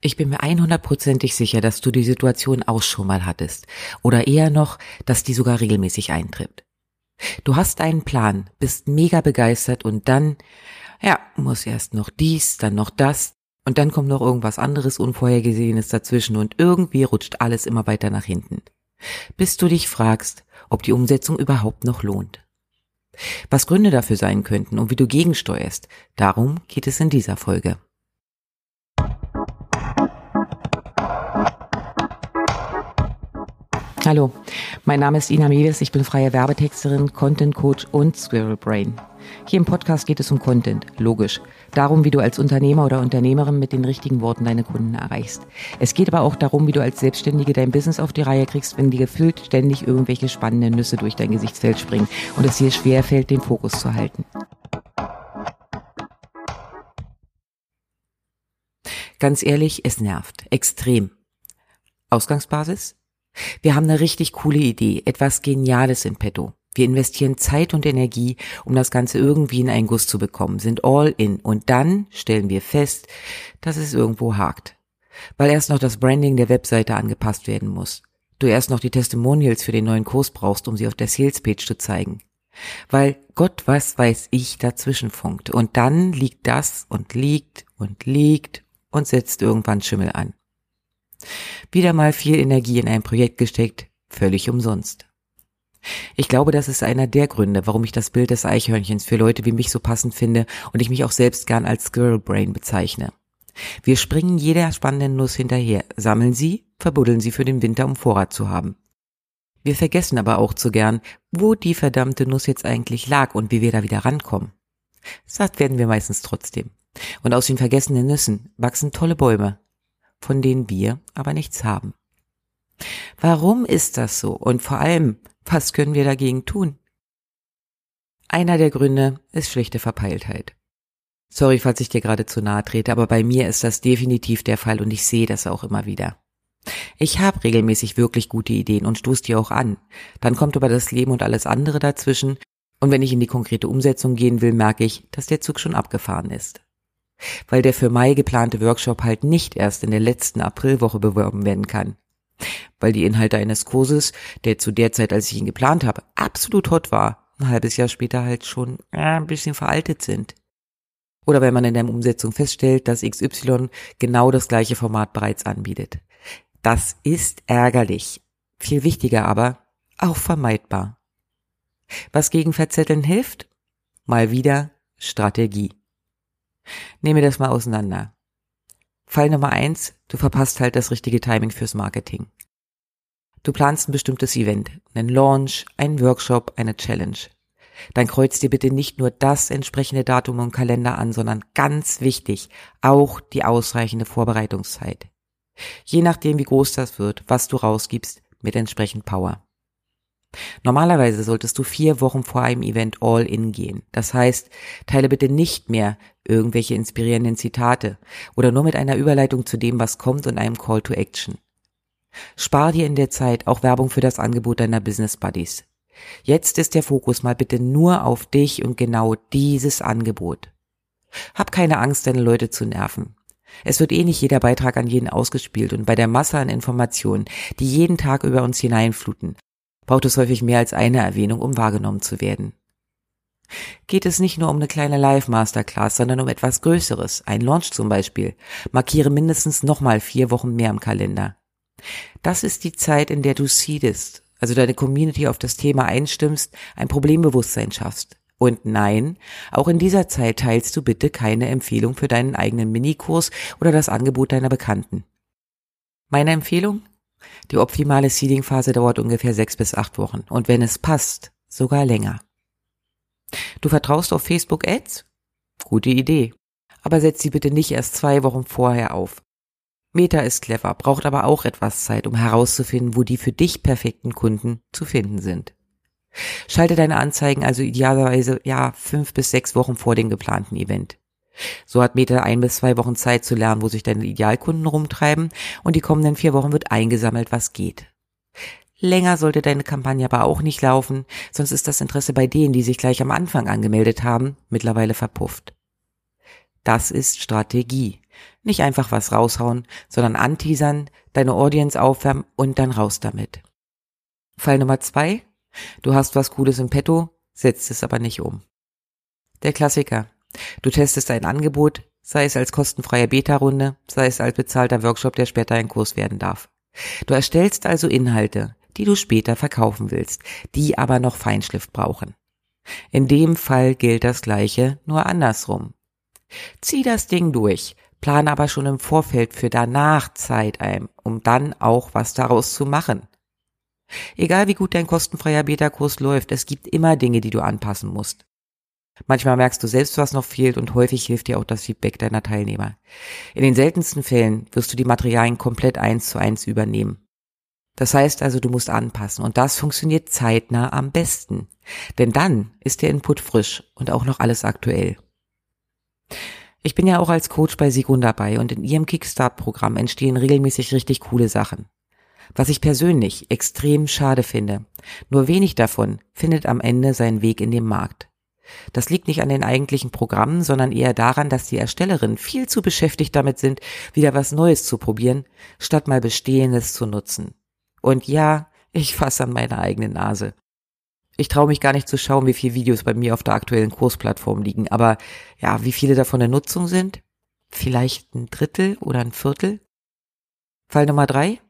Ich bin mir 100%ig sicher, dass du die Situation auch schon mal hattest. Oder eher noch, dass die sogar regelmäßig eintritt. Du hast einen Plan, bist mega begeistert und dann, ja, muss erst noch dies, dann noch das und dann kommt noch irgendwas anderes Unvorhergesehenes dazwischen und irgendwie rutscht alles immer weiter nach hinten. Bis du dich fragst, ob die Umsetzung überhaupt noch lohnt. Was Gründe dafür sein könnten und wie du gegensteuerst, darum geht es in dieser Folge. Hallo, mein Name ist Ina Mewes, ich bin freie Werbetexterin, Content Coach und Squirrel Brain. Hier im Podcast geht es um Content, logisch. Darum, wie du als Unternehmer oder Unternehmerin mit den richtigen Worten deine Kunden erreichst. Es geht aber auch darum, wie du als Selbstständige dein Business auf die Reihe kriegst, wenn dir gefühlt ständig irgendwelche spannenden Nüsse durch dein Gesichtsfeld springen und es dir schwer fällt, den Fokus zu halten. Ganz ehrlich, es nervt. Extrem. Ausgangsbasis? Wir haben eine richtig coole Idee, etwas Geniales in petto. Wir investieren Zeit und Energie, um das Ganze irgendwie in einen Guss zu bekommen, sind all in und dann stellen wir fest, dass es irgendwo hakt. Weil erst noch das Branding der Webseite angepasst werden muss. Du erst noch die Testimonials für den neuen Kurs brauchst, um sie auf der Salespage zu zeigen. Weil Gott was weiß ich dazwischen funkt. Und dann liegt das und liegt und liegt und setzt irgendwann Schimmel an. Wieder mal viel Energie in ein Projekt gesteckt, völlig umsonst. Ich glaube, das ist einer der Gründe, warum ich das Bild des Eichhörnchens für Leute wie mich so passend finde und ich mich auch selbst gern als Squirrel Brain bezeichne. Wir springen jeder spannenden Nuss hinterher, sammeln sie, verbuddeln sie für den Winter, um Vorrat zu haben. Wir vergessen aber auch zu gern, wo die verdammte Nuss jetzt eigentlich lag und wie wir da wieder rankommen. Satt werden wir meistens trotzdem. Und aus den vergessenen Nüssen wachsen tolle Bäume, von denen wir aber nichts haben. Warum ist das so? Und vor allem, was können wir dagegen tun? Einer der Gründe ist schlichte Verpeiltheit. Sorry, falls ich dir gerade zu nahe trete, aber bei mir ist das definitiv der Fall und ich sehe das auch immer wieder. Ich habe regelmäßig wirklich gute Ideen und stoß die auch an. Dann kommt aber das Leben und alles andere dazwischen und wenn ich in die konkrete Umsetzung gehen will, merke ich, dass der Zug schon abgefahren ist weil der für Mai geplante Workshop halt nicht erst in der letzten Aprilwoche beworben werden kann. Weil die Inhalte eines Kurses, der zu der Zeit, als ich ihn geplant habe, absolut hot war, ein halbes Jahr später halt schon äh, ein bisschen veraltet sind. Oder wenn man in der Umsetzung feststellt, dass XY genau das gleiche Format bereits anbietet. Das ist ärgerlich. Viel wichtiger aber, auch vermeidbar. Was gegen Verzetteln hilft? Mal wieder Strategie. Nehmen wir das mal auseinander. Fall Nummer eins, du verpasst halt das richtige Timing fürs Marketing. Du planst ein bestimmtes Event, einen Launch, einen Workshop, eine Challenge. Dann kreuzt dir bitte nicht nur das entsprechende Datum im Kalender an, sondern ganz wichtig, auch die ausreichende Vorbereitungszeit. Je nachdem, wie groß das wird, was du rausgibst, mit entsprechend Power. Normalerweise solltest du vier Wochen vor einem Event all in gehen. Das heißt, teile bitte nicht mehr irgendwelche inspirierenden Zitate oder nur mit einer Überleitung zu dem, was kommt und einem Call to Action. Spar dir in der Zeit auch Werbung für das Angebot deiner Business Buddies. Jetzt ist der Fokus mal bitte nur auf dich und genau dieses Angebot. Hab keine Angst, deine Leute zu nerven. Es wird eh nicht jeder Beitrag an jeden ausgespielt und bei der Masse an Informationen, die jeden Tag über uns hineinfluten, braucht es häufig mehr als eine Erwähnung, um wahrgenommen zu werden. Geht es nicht nur um eine kleine Live-Masterclass, sondern um etwas Größeres, ein Launch zum Beispiel, markiere mindestens nochmal vier Wochen mehr im Kalender. Das ist die Zeit, in der du seedest, also deine Community auf das Thema einstimmst, ein Problembewusstsein schaffst. Und nein, auch in dieser Zeit teilst du bitte keine Empfehlung für deinen eigenen Minikurs oder das Angebot deiner Bekannten. Meine Empfehlung? Die optimale Seeding-Phase dauert ungefähr sechs bis acht Wochen und wenn es passt, sogar länger. Du vertraust auf Facebook Ads? Gute Idee. Aber setz sie bitte nicht erst zwei Wochen vorher auf. Meta ist clever, braucht aber auch etwas Zeit, um herauszufinden, wo die für dich perfekten Kunden zu finden sind. Schalte deine Anzeigen also idealerweise ja fünf bis sechs Wochen vor dem geplanten Event. So hat Meta ein bis zwei Wochen Zeit zu lernen, wo sich deine Idealkunden rumtreiben und die kommenden vier Wochen wird eingesammelt, was geht. Länger sollte deine Kampagne aber auch nicht laufen, sonst ist das Interesse bei denen, die sich gleich am Anfang angemeldet haben, mittlerweile verpufft. Das ist Strategie. Nicht einfach was raushauen, sondern anteasern, deine Audience aufwärmen und dann raus damit. Fall Nummer zwei. Du hast was Cooles im Petto, setzt es aber nicht um. Der Klassiker. Du testest ein Angebot, sei es als kostenfreie Beta-Runde, sei es als bezahlter Workshop, der später ein Kurs werden darf. Du erstellst also Inhalte, die du später verkaufen willst, die aber noch Feinschliff brauchen. In dem Fall gilt das Gleiche, nur andersrum. Zieh das Ding durch, plane aber schon im Vorfeld für danach Zeit ein, um dann auch was daraus zu machen. Egal wie gut dein kostenfreier Beta-Kurs läuft, es gibt immer Dinge, die du anpassen musst. Manchmal merkst du selbst, was noch fehlt und häufig hilft dir auch das Feedback deiner Teilnehmer. In den seltensten Fällen wirst du die Materialien komplett eins zu eins übernehmen. Das heißt also, du musst anpassen und das funktioniert zeitnah am besten. Denn dann ist der Input frisch und auch noch alles aktuell. Ich bin ja auch als Coach bei Sigrun dabei und in ihrem Kickstart-Programm entstehen regelmäßig richtig coole Sachen. Was ich persönlich extrem schade finde. Nur wenig davon findet am Ende seinen Weg in den Markt. Das liegt nicht an den eigentlichen Programmen, sondern eher daran, dass die Erstellerinnen viel zu beschäftigt damit sind, wieder was Neues zu probieren, statt mal Bestehendes zu nutzen. Und ja, ich fasse an meine eigene Nase. Ich traue mich gar nicht zu schauen, wie viele Videos bei mir auf der aktuellen Kursplattform liegen, aber ja, wie viele davon in Nutzung sind? Vielleicht ein Drittel oder ein Viertel? Fall Nummer drei.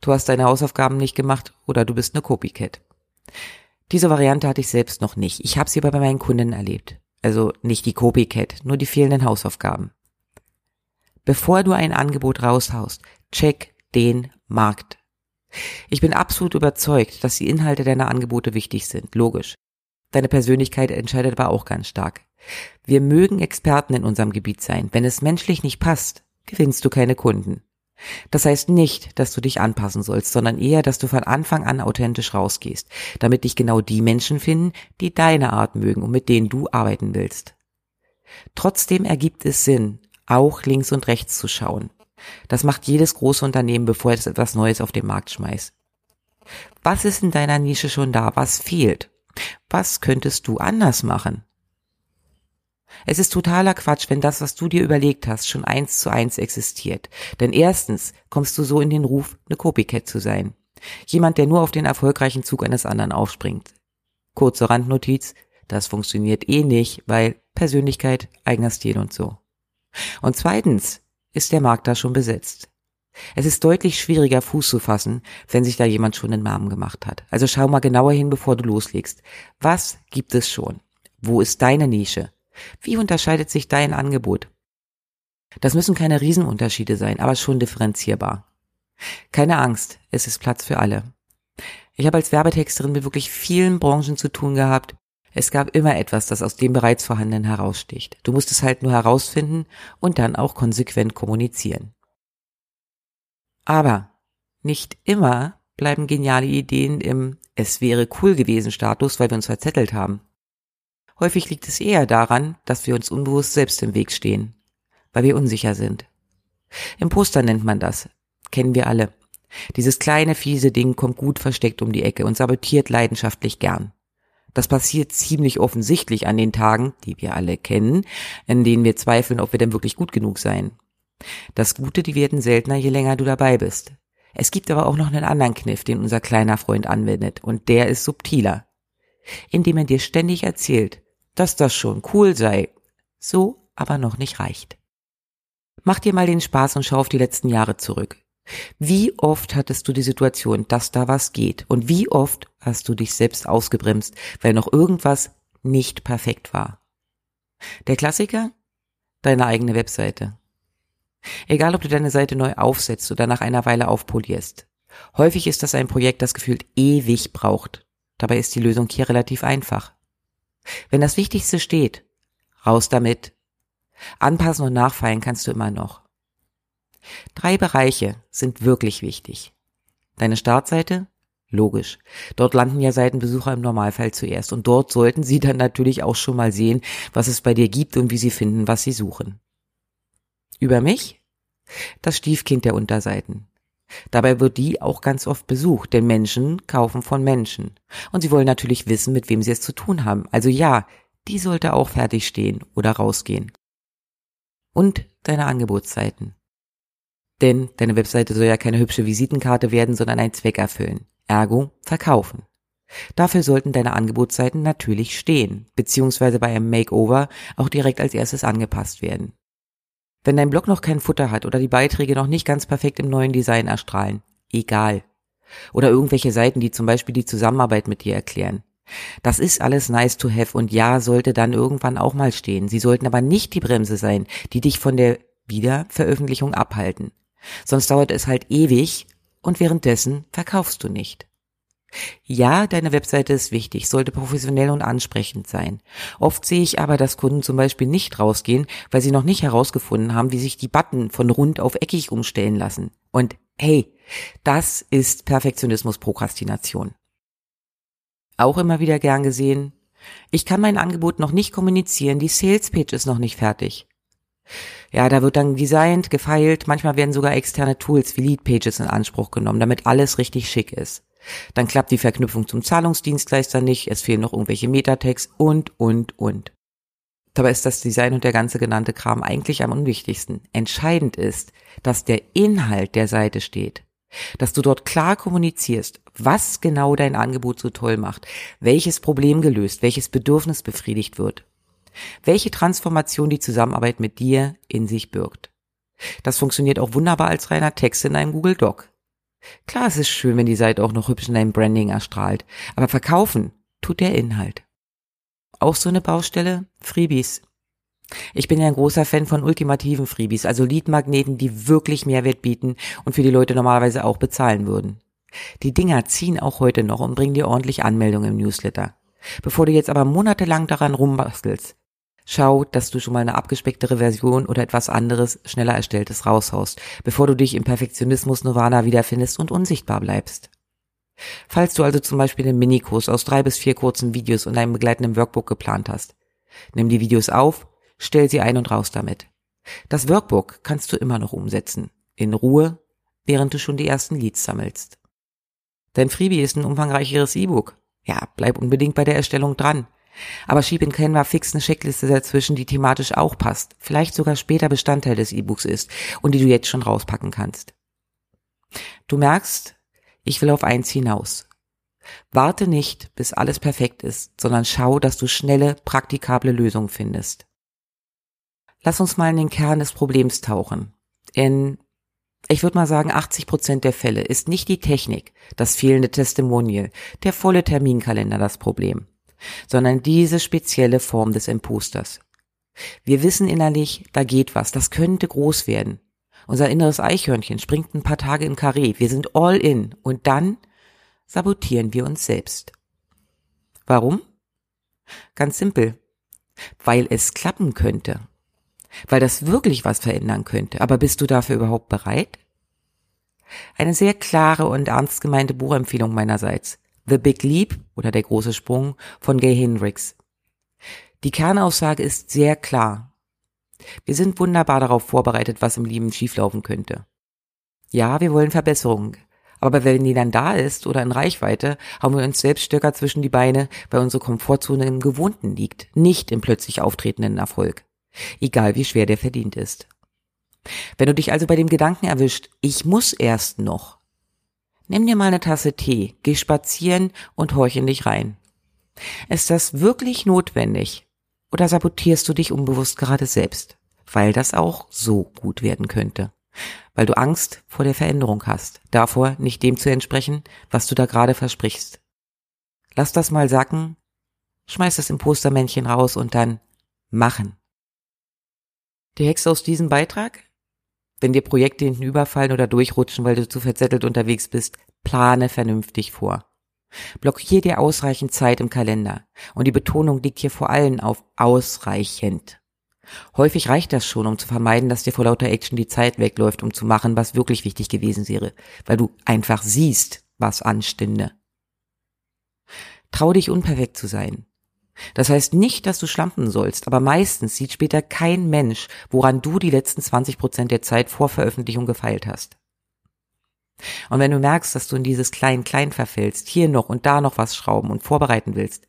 Du hast deine Hausaufgaben nicht gemacht oder du bist eine Copycat. Diese Variante hatte ich selbst noch nicht. Ich habe sie aber bei meinen Kunden erlebt. Also nicht die Copycat, nur die fehlenden Hausaufgaben. Bevor du ein Angebot raushaust, check den Markt. Ich bin absolut überzeugt, dass die Inhalte deiner Angebote wichtig sind, logisch. Deine Persönlichkeit entscheidet aber auch ganz stark. Wir mögen Experten in unserem Gebiet sein. Wenn es menschlich nicht passt, gewinnst du keine Kunden. Das heißt nicht, dass du dich anpassen sollst, sondern eher, dass du von Anfang an authentisch rausgehst, damit dich genau die Menschen finden, die deine Art mögen und mit denen du arbeiten willst. Trotzdem ergibt es Sinn, auch links und rechts zu schauen. Das macht jedes große Unternehmen, bevor es etwas Neues auf den Markt schmeißt. Was ist in deiner Nische schon da? Was fehlt? Was könntest du anders machen? Es ist totaler Quatsch, wenn das, was du dir überlegt hast, schon eins zu eins existiert. Denn erstens kommst du so in den Ruf, eine Copycat zu sein. Jemand, der nur auf den erfolgreichen Zug eines anderen aufspringt. Kurze Randnotiz, das funktioniert eh nicht, weil Persönlichkeit, eigener Stil und so. Und zweitens ist der Markt da schon besetzt. Es ist deutlich schwieriger, Fuß zu fassen, wenn sich da jemand schon den Namen gemacht hat. Also schau mal genauer hin, bevor du loslegst. Was gibt es schon? Wo ist deine Nische? Wie unterscheidet sich dein Angebot? Das müssen keine Riesenunterschiede sein, aber schon differenzierbar. Keine Angst, es ist Platz für alle. Ich habe als Werbetexterin mit wirklich vielen Branchen zu tun gehabt. Es gab immer etwas, das aus dem bereits vorhandenen heraussticht. Du musst es halt nur herausfinden und dann auch konsequent kommunizieren. Aber nicht immer bleiben geniale Ideen im Es wäre cool gewesen Status, weil wir uns verzettelt haben. Häufig liegt es eher daran, dass wir uns unbewusst selbst im Weg stehen, weil wir unsicher sind. Imposter nennt man das, kennen wir alle. Dieses kleine fiese Ding kommt gut versteckt um die Ecke und sabotiert leidenschaftlich gern. Das passiert ziemlich offensichtlich an den Tagen, die wir alle kennen, in denen wir zweifeln, ob wir denn wirklich gut genug seien. Das Gute, die werden seltener, je länger du dabei bist. Es gibt aber auch noch einen anderen Kniff, den unser kleiner Freund anwendet, und der ist subtiler. Indem er dir ständig erzählt, dass das schon cool sei, so aber noch nicht reicht. Mach dir mal den Spaß und schau auf die letzten Jahre zurück. Wie oft hattest du die Situation, dass da was geht? Und wie oft hast du dich selbst ausgebremst, weil noch irgendwas nicht perfekt war? Der Klassiker? Deine eigene Webseite. Egal, ob du deine Seite neu aufsetzt oder nach einer Weile aufpolierst. Häufig ist das ein Projekt, das gefühlt ewig braucht. Dabei ist die Lösung hier relativ einfach. Wenn das Wichtigste steht, raus damit. Anpassen und nachfeilen kannst du immer noch. Drei Bereiche sind wirklich wichtig. Deine Startseite? Logisch. Dort landen ja Seitenbesucher im Normalfall zuerst und dort sollten sie dann natürlich auch schon mal sehen, was es bei dir gibt und wie sie finden, was sie suchen. Über mich? Das Stiefkind der Unterseiten. Dabei wird die auch ganz oft besucht, denn Menschen kaufen von Menschen. Und sie wollen natürlich wissen, mit wem sie es zu tun haben. Also ja, die sollte auch fertig stehen oder rausgehen. Und deine Angebotsseiten. Denn deine Webseite soll ja keine hübsche Visitenkarte werden, sondern einen Zweck erfüllen. Ergo verkaufen. Dafür sollten deine Angebotsseiten natürlich stehen, beziehungsweise bei einem Makeover auch direkt als erstes angepasst werden. Wenn dein Blog noch kein Futter hat oder die Beiträge noch nicht ganz perfekt im neuen Design erstrahlen, egal. Oder irgendwelche Seiten, die zum Beispiel die Zusammenarbeit mit dir erklären. Das ist alles nice to have und ja, sollte dann irgendwann auch mal stehen. Sie sollten aber nicht die Bremse sein, die dich von der Wiederveröffentlichung abhalten. Sonst dauert es halt ewig und währenddessen verkaufst du nicht. Ja, deine Webseite ist wichtig, sollte professionell und ansprechend sein. Oft sehe ich aber, dass Kunden zum Beispiel nicht rausgehen, weil sie noch nicht herausgefunden haben, wie sich die Button von rund auf eckig umstellen lassen. Und hey, das ist Perfektionismus-Prokrastination. Auch immer wieder gern gesehen, ich kann mein Angebot noch nicht kommunizieren, die Sales Page ist noch nicht fertig. Ja, da wird dann designt, gefeilt, manchmal werden sogar externe Tools wie Lead Pages in Anspruch genommen, damit alles richtig schick ist. Dann klappt die Verknüpfung zum Zahlungsdienstleister nicht, es fehlen noch irgendwelche Metatext und, und, und. Dabei ist das Design und der ganze genannte Kram eigentlich am unwichtigsten. Entscheidend ist, dass der Inhalt der Seite steht. Dass du dort klar kommunizierst, was genau dein Angebot so toll macht, welches Problem gelöst, welches Bedürfnis befriedigt wird, welche Transformation die Zusammenarbeit mit dir in sich birgt. Das funktioniert auch wunderbar als reiner Text in einem Google Doc. Klar, es ist schön, wenn die Seite auch noch hübsch in deinem Branding erstrahlt, aber verkaufen tut der Inhalt. Auch so eine Baustelle? Freebies. Ich bin ja ein großer Fan von ultimativen Freebies, also Leadmagneten, die wirklich Mehrwert bieten und für die Leute normalerweise auch bezahlen würden. Die Dinger ziehen auch heute noch und bringen dir ordentlich Anmeldungen im Newsletter. Bevor du jetzt aber monatelang daran rumbastelst, Schau, dass du schon mal eine abgespecktere Version oder etwas anderes, schneller erstelltes raushaust, bevor du dich im Perfektionismus Nirvana wiederfindest und unsichtbar bleibst. Falls du also zum Beispiel einen Minikurs aus drei bis vier kurzen Videos und einem begleitenden Workbook geplant hast, nimm die Videos auf, stell sie ein und raus damit. Das Workbook kannst du immer noch umsetzen. In Ruhe, während du schon die ersten Leads sammelst. Dein Freebie ist ein umfangreicheres E-Book. Ja, bleib unbedingt bei der Erstellung dran. Aber schieb in Canva fix eine Checkliste dazwischen, die thematisch auch passt, vielleicht sogar später Bestandteil des E-Books ist und die du jetzt schon rauspacken kannst. Du merkst, ich will auf eins hinaus. Warte nicht, bis alles perfekt ist, sondern schau, dass du schnelle, praktikable Lösungen findest. Lass uns mal in den Kern des Problems tauchen. In, ich würde mal sagen, 80 Prozent der Fälle ist nicht die Technik, das fehlende Testimonial, der volle Terminkalender das Problem sondern diese spezielle Form des Imposters. Wir wissen innerlich, da geht was, das könnte groß werden. Unser inneres Eichhörnchen springt ein paar Tage im Karree, wir sind all in und dann sabotieren wir uns selbst. Warum? Ganz simpel. Weil es klappen könnte. Weil das wirklich was verändern könnte. Aber bist du dafür überhaupt bereit? Eine sehr klare und ernst gemeinte Buchempfehlung meinerseits. The Big Leap oder der große Sprung von Gay Hendricks. Die Kernaussage ist sehr klar. Wir sind wunderbar darauf vorbereitet, was im Leben schieflaufen könnte. Ja, wir wollen Verbesserungen. Aber wenn die dann da ist oder in Reichweite, haben wir uns selbst stärker zwischen die Beine, weil unsere Komfortzone im Gewohnten liegt, nicht im plötzlich auftretenden Erfolg. Egal wie schwer der verdient ist. Wenn du dich also bei dem Gedanken erwischt, ich muss erst noch, Nimm dir mal eine Tasse Tee, geh spazieren und horch in dich rein. Ist das wirklich notwendig? Oder sabotierst du dich unbewusst gerade selbst? Weil das auch so gut werden könnte. Weil du Angst vor der Veränderung hast, davor nicht dem zu entsprechen, was du da gerade versprichst. Lass das mal sacken, schmeiß das Impostermännchen raus und dann machen. Die Hexe aus diesem Beitrag? Wenn dir Projekte hinten überfallen oder durchrutschen, weil du zu verzettelt unterwegs bist, plane vernünftig vor. Blockier dir ausreichend Zeit im Kalender. Und die Betonung liegt hier vor allem auf ausreichend. Häufig reicht das schon, um zu vermeiden, dass dir vor lauter Action die Zeit wegläuft, um zu machen, was wirklich wichtig gewesen wäre, weil du einfach siehst, was anstünde. Trau dich unperfekt zu sein. Das heißt nicht, dass du schlampen sollst, aber meistens sieht später kein Mensch, woran du die letzten 20 Prozent der Zeit vor Veröffentlichung gefeilt hast. Und wenn du merkst, dass du in dieses Klein-Klein verfällst, hier noch und da noch was schrauben und vorbereiten willst,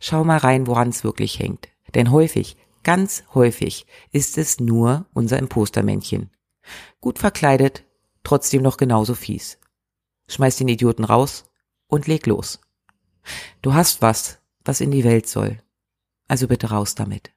schau mal rein, woran es wirklich hängt. Denn häufig Ganz häufig ist es nur unser Impostermännchen. Gut verkleidet, trotzdem noch genauso fies. Schmeiß den Idioten raus und leg los. Du hast was, was in die Welt soll. Also bitte raus damit.